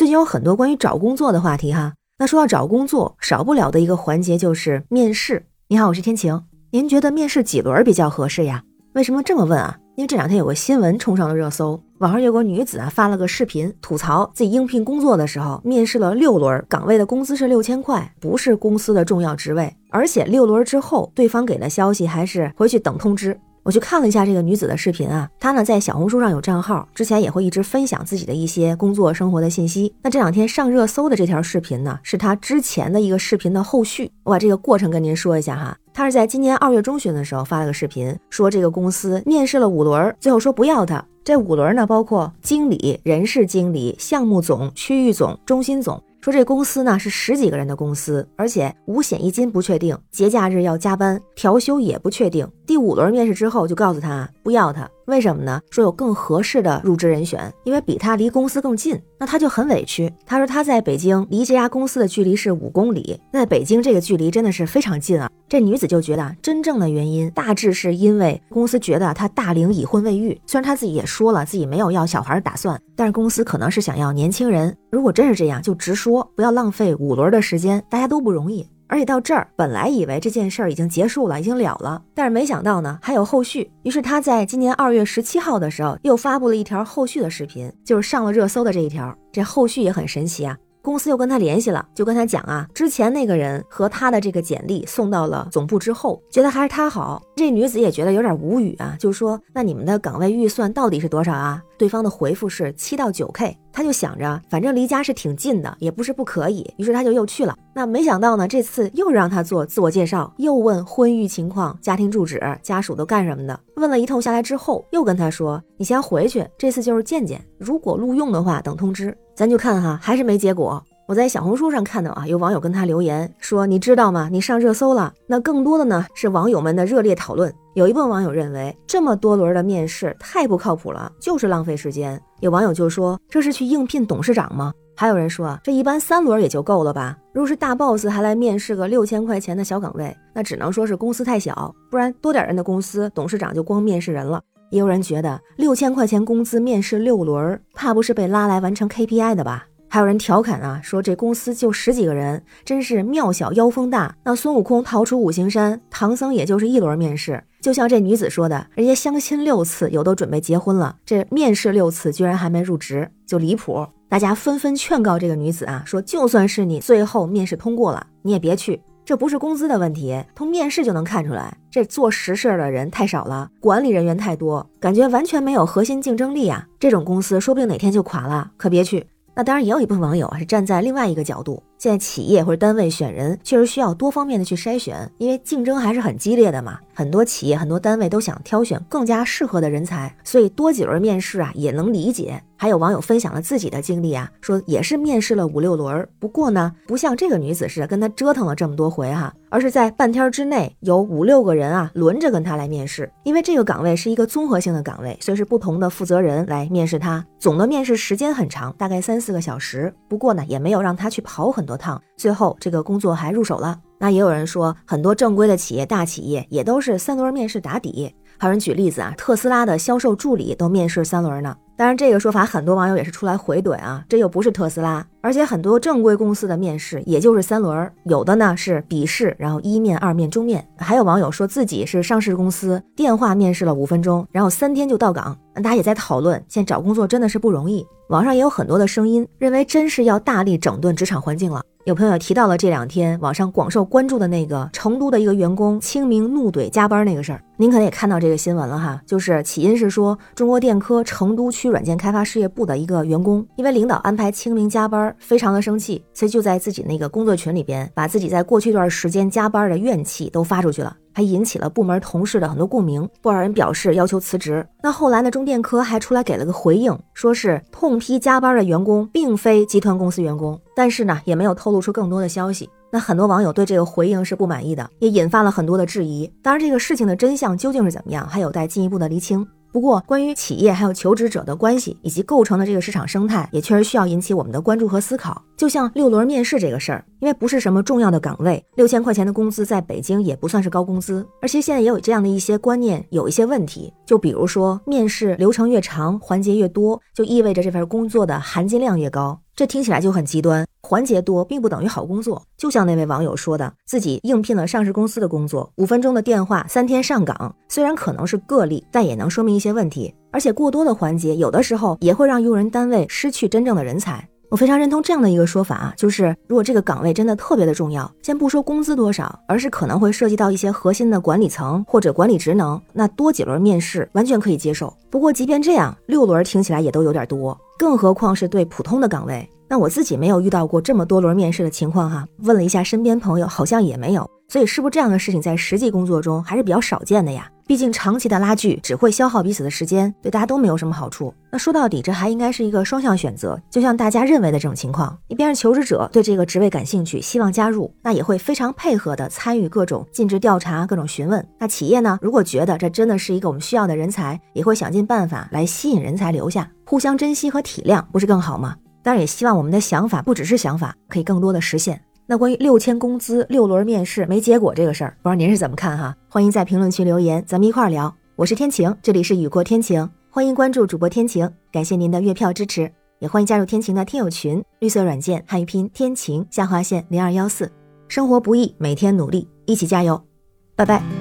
最近有很多关于找工作的话题哈。那说到找工作，少不了的一个环节就是面试。你好，我是天晴。您觉得面试几轮比较合适呀？为什么这么问啊？因为这两天有个新闻冲上了热搜，网上有个女子啊发了个视频，吐槽自己应聘工作的时候面试了六轮，岗位的工资是六千块，不是公司的重要职位，而且六轮之后，对方给的消息还是回去等通知。我去看了一下这个女子的视频啊，她呢在小红书上有账号，之前也会一直分享自己的一些工作生活的信息。那这两天上热搜的这条视频呢，是她之前的一个视频的后续。我把这个过程跟您说一下哈。她是在今年二月中旬的时候发了个视频，说这个公司面试了五轮，最后说不要她。这五轮呢，包括经理、人事经理、项目总、区域总、中心总。说这公司呢是十几个人的公司，而且五险一金不确定，节假日要加班，调休也不确定。第五轮面试之后就告诉他不要他，为什么呢？说有更合适的入职人选，因为比他离公司更近。那他就很委屈，他说他在北京离这家公司的距离是五公里，在北京这个距离真的是非常近啊。这女子就觉得真正的原因大致是因为公司觉得她大龄已婚未育，虽然她自己也说了自己没有要小孩的打算，但是公司可能是想要年轻人。如果真是这样，就直说，不要浪费五轮的时间，大家都不容易。而且到这儿，本来以为这件事儿已经结束了，已经了了，但是没想到呢，还有后续。于是他在今年二月十七号的时候，又发布了一条后续的视频，就是上了热搜的这一条。这后续也很神奇啊。公司又跟他联系了，就跟他讲啊，之前那个人和他的这个简历送到了总部之后，觉得还是他好。这女子也觉得有点无语啊，就说那你们的岗位预算到底是多少啊？对方的回复是七到九 K，他就想着反正离家是挺近的，也不是不可以，于是他就又去了。那没想到呢，这次又让他做自我介绍，又问婚育情况、家庭住址、家属都干什么的，问了一通下来之后，又跟他说你先回去，这次就是见见，如果录用的话等通知。咱就看哈，还是没结果。我在小红书上看到啊，有网友跟他留言说：“你知道吗？你上热搜了。”那更多的呢是网友们的热烈讨论。有一部分网友认为，这么多轮的面试太不靠谱了，就是浪费时间。有网友就说：“这是去应聘董事长吗？”还有人说啊，这一般三轮也就够了吧？如果是大 boss 还来面试个六千块钱的小岗位，那只能说是公司太小，不然多点人的公司，董事长就光面试人了。也有人觉得六千块钱工资面试六轮，怕不是被拉来完成 KPI 的吧？还有人调侃啊，说这公司就十几个人，真是庙小妖风大。那孙悟空逃出五行山，唐僧也就是一轮面试。就像这女子说的，人家相亲六次，有都准备结婚了，这面试六次居然还没入职，就离谱。大家纷纷劝告这个女子啊，说就算是你最后面试通过了，你也别去。这不是工资的问题，从面试就能看出来，这做实事的人太少了，管理人员太多，感觉完全没有核心竞争力啊！这种公司说不定哪天就垮了，可别去。那当然也有一部分网友啊是站在另外一个角度，现在企业或者单位选人确实需要多方面的去筛选，因为竞争还是很激烈的嘛。很多企业、很多单位都想挑选更加适合的人才，所以多几轮面试啊也能理解。还有网友分享了自己的经历啊，说也是面试了五六轮，不过呢，不像这个女子似的跟他折腾了这么多回哈，而是在半天之内有五六个人啊轮着跟他来面试。因为这个岗位是一个综合性的岗位，所以是不同的负责人来面试他。总的面试时间很长，大概三四个小时。不过呢，也没有让他去跑很多趟，最后这个工作还入手了。那也有人说，很多正规的企业、大企业也都是三轮面试打底。还有人举例子啊，特斯拉的销售助理都面试三轮呢。当然，这个说法很多网友也是出来回怼啊，这又不是特斯拉，而且很多正规公司的面试也就是三轮，有的呢是笔试，然后一面、二面、终面。还有网友说自己是上市公司，电话面试了五分钟，然后三天就到岗。大家也在讨论，现在找工作真的是不容易。网上也有很多的声音，认为真是要大力整顿职场环境了。有朋友提到了这两天网上广受关注的那个成都的一个员工清明怒怼加班那个事儿，您可能也看到这个新闻了哈。就是起因是说中国电科成都区软件开发事业部的一个员工，因为领导安排清明加班，非常的生气，所以就在自己那个工作群里边，把自己在过去一段时间加班的怨气都发出去了。还引起了部门同事的很多共鸣，不少人表示要求辞职。那后来呢，中电科还出来给了个回应，说是痛批加班的员工并非集团公司员工，但是呢，也没有透露出更多的消息。那很多网友对这个回应是不满意的，也引发了很多的质疑。当然，这个事情的真相究竟是怎么样，还有待进一步的厘清。不过，关于企业还有求职者的关系以及构成的这个市场生态，也确实需要引起我们的关注和思考。就像六轮面试这个事儿，因为不是什么重要的岗位，六千块钱的工资在北京也不算是高工资。而且现在也有这样的一些观念，有一些问题，就比如说面试流程越长，环节越多，就意味着这份工作的含金量越高。这听起来就很极端，环节多并不等于好工作。就像那位网友说的，自己应聘了上市公司的工作，五分钟的电话，三天上岗，虽然可能是个例，但也能说明一些问题。而且过多的环节，有的时候也会让用人单位失去真正的人才。我非常认同这样的一个说法啊，就是如果这个岗位真的特别的重要，先不说工资多少，而是可能会涉及到一些核心的管理层或者管理职能，那多几轮面试完全可以接受。不过即便这样，六轮听起来也都有点多。更何况是对普通的岗位，那我自己没有遇到过这么多轮面试的情况哈。问了一下身边朋友，好像也没有。所以是不是这样的事情在实际工作中还是比较少见的呀？毕竟长期的拉锯只会消耗彼此的时间，对大家都没有什么好处。那说到底，这还应该是一个双向选择。就像大家认为的这种情况，一边是求职者对这个职位感兴趣，希望加入，那也会非常配合的参与各种尽职调查、各种询问。那企业呢，如果觉得这真的是一个我们需要的人才，也会想尽办法来吸引人才留下。互相珍惜和体谅，不是更好吗？当然也希望我们的想法不只是想法，可以更多的实现。那关于六千工资、六轮面试没结果这个事儿，不知道您是怎么看哈？欢迎在评论区留言，咱们一块儿聊。我是天晴，这里是雨过天晴，欢迎关注主播天晴，感谢您的月票支持，也欢迎加入天晴的听友群，绿色软件汉语拼天晴下划线零二幺四。生活不易，每天努力，一起加油，拜拜。